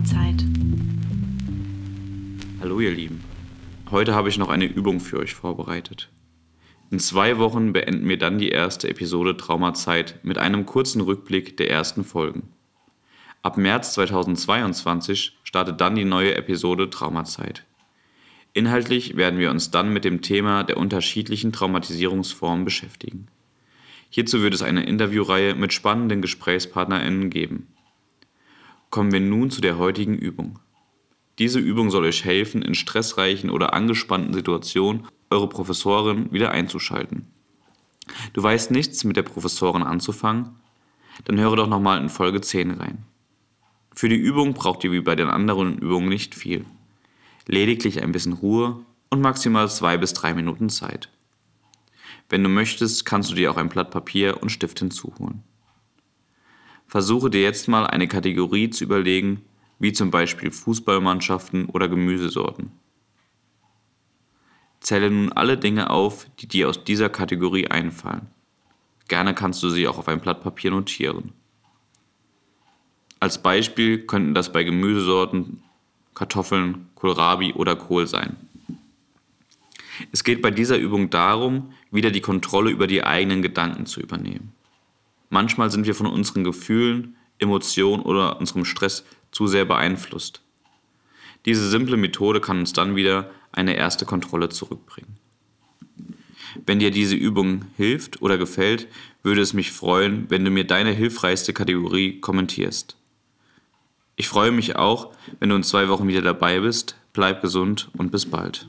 Sommerzeit. Hallo ihr Lieben. Heute habe ich noch eine Übung für euch vorbereitet. In zwei Wochen beenden wir dann die erste Episode Traumazeit mit einem kurzen Rückblick der ersten Folgen. Ab März 2022 startet dann die neue Episode Traumazeit. Inhaltlich werden wir uns dann mit dem Thema der unterschiedlichen Traumatisierungsformen beschäftigen. Hierzu wird es eine Interviewreihe mit spannenden GesprächspartnerInnen geben. Kommen wir nun zu der heutigen Übung. Diese Übung soll euch helfen, in stressreichen oder angespannten Situationen eure Professorin wieder einzuschalten. Du weißt nichts mit der Professorin anzufangen? Dann höre doch nochmal in Folge 10 rein. Für die Übung braucht ihr wie bei den anderen Übungen nicht viel. Lediglich ein bisschen Ruhe und maximal zwei bis drei Minuten Zeit. Wenn du möchtest, kannst du dir auch ein Blatt Papier und Stift hinzuholen. Versuche dir jetzt mal eine Kategorie zu überlegen, wie zum Beispiel Fußballmannschaften oder Gemüsesorten. Zähle nun alle Dinge auf, die dir aus dieser Kategorie einfallen. Gerne kannst du sie auch auf ein Blatt Papier notieren. Als Beispiel könnten das bei Gemüsesorten Kartoffeln, Kohlrabi oder Kohl sein. Es geht bei dieser Übung darum, wieder die Kontrolle über die eigenen Gedanken zu übernehmen. Manchmal sind wir von unseren Gefühlen, Emotionen oder unserem Stress zu sehr beeinflusst. Diese simple Methode kann uns dann wieder eine erste Kontrolle zurückbringen. Wenn dir diese Übung hilft oder gefällt, würde es mich freuen, wenn du mir deine hilfreichste Kategorie kommentierst. Ich freue mich auch, wenn du in zwei Wochen wieder dabei bist. Bleib gesund und bis bald.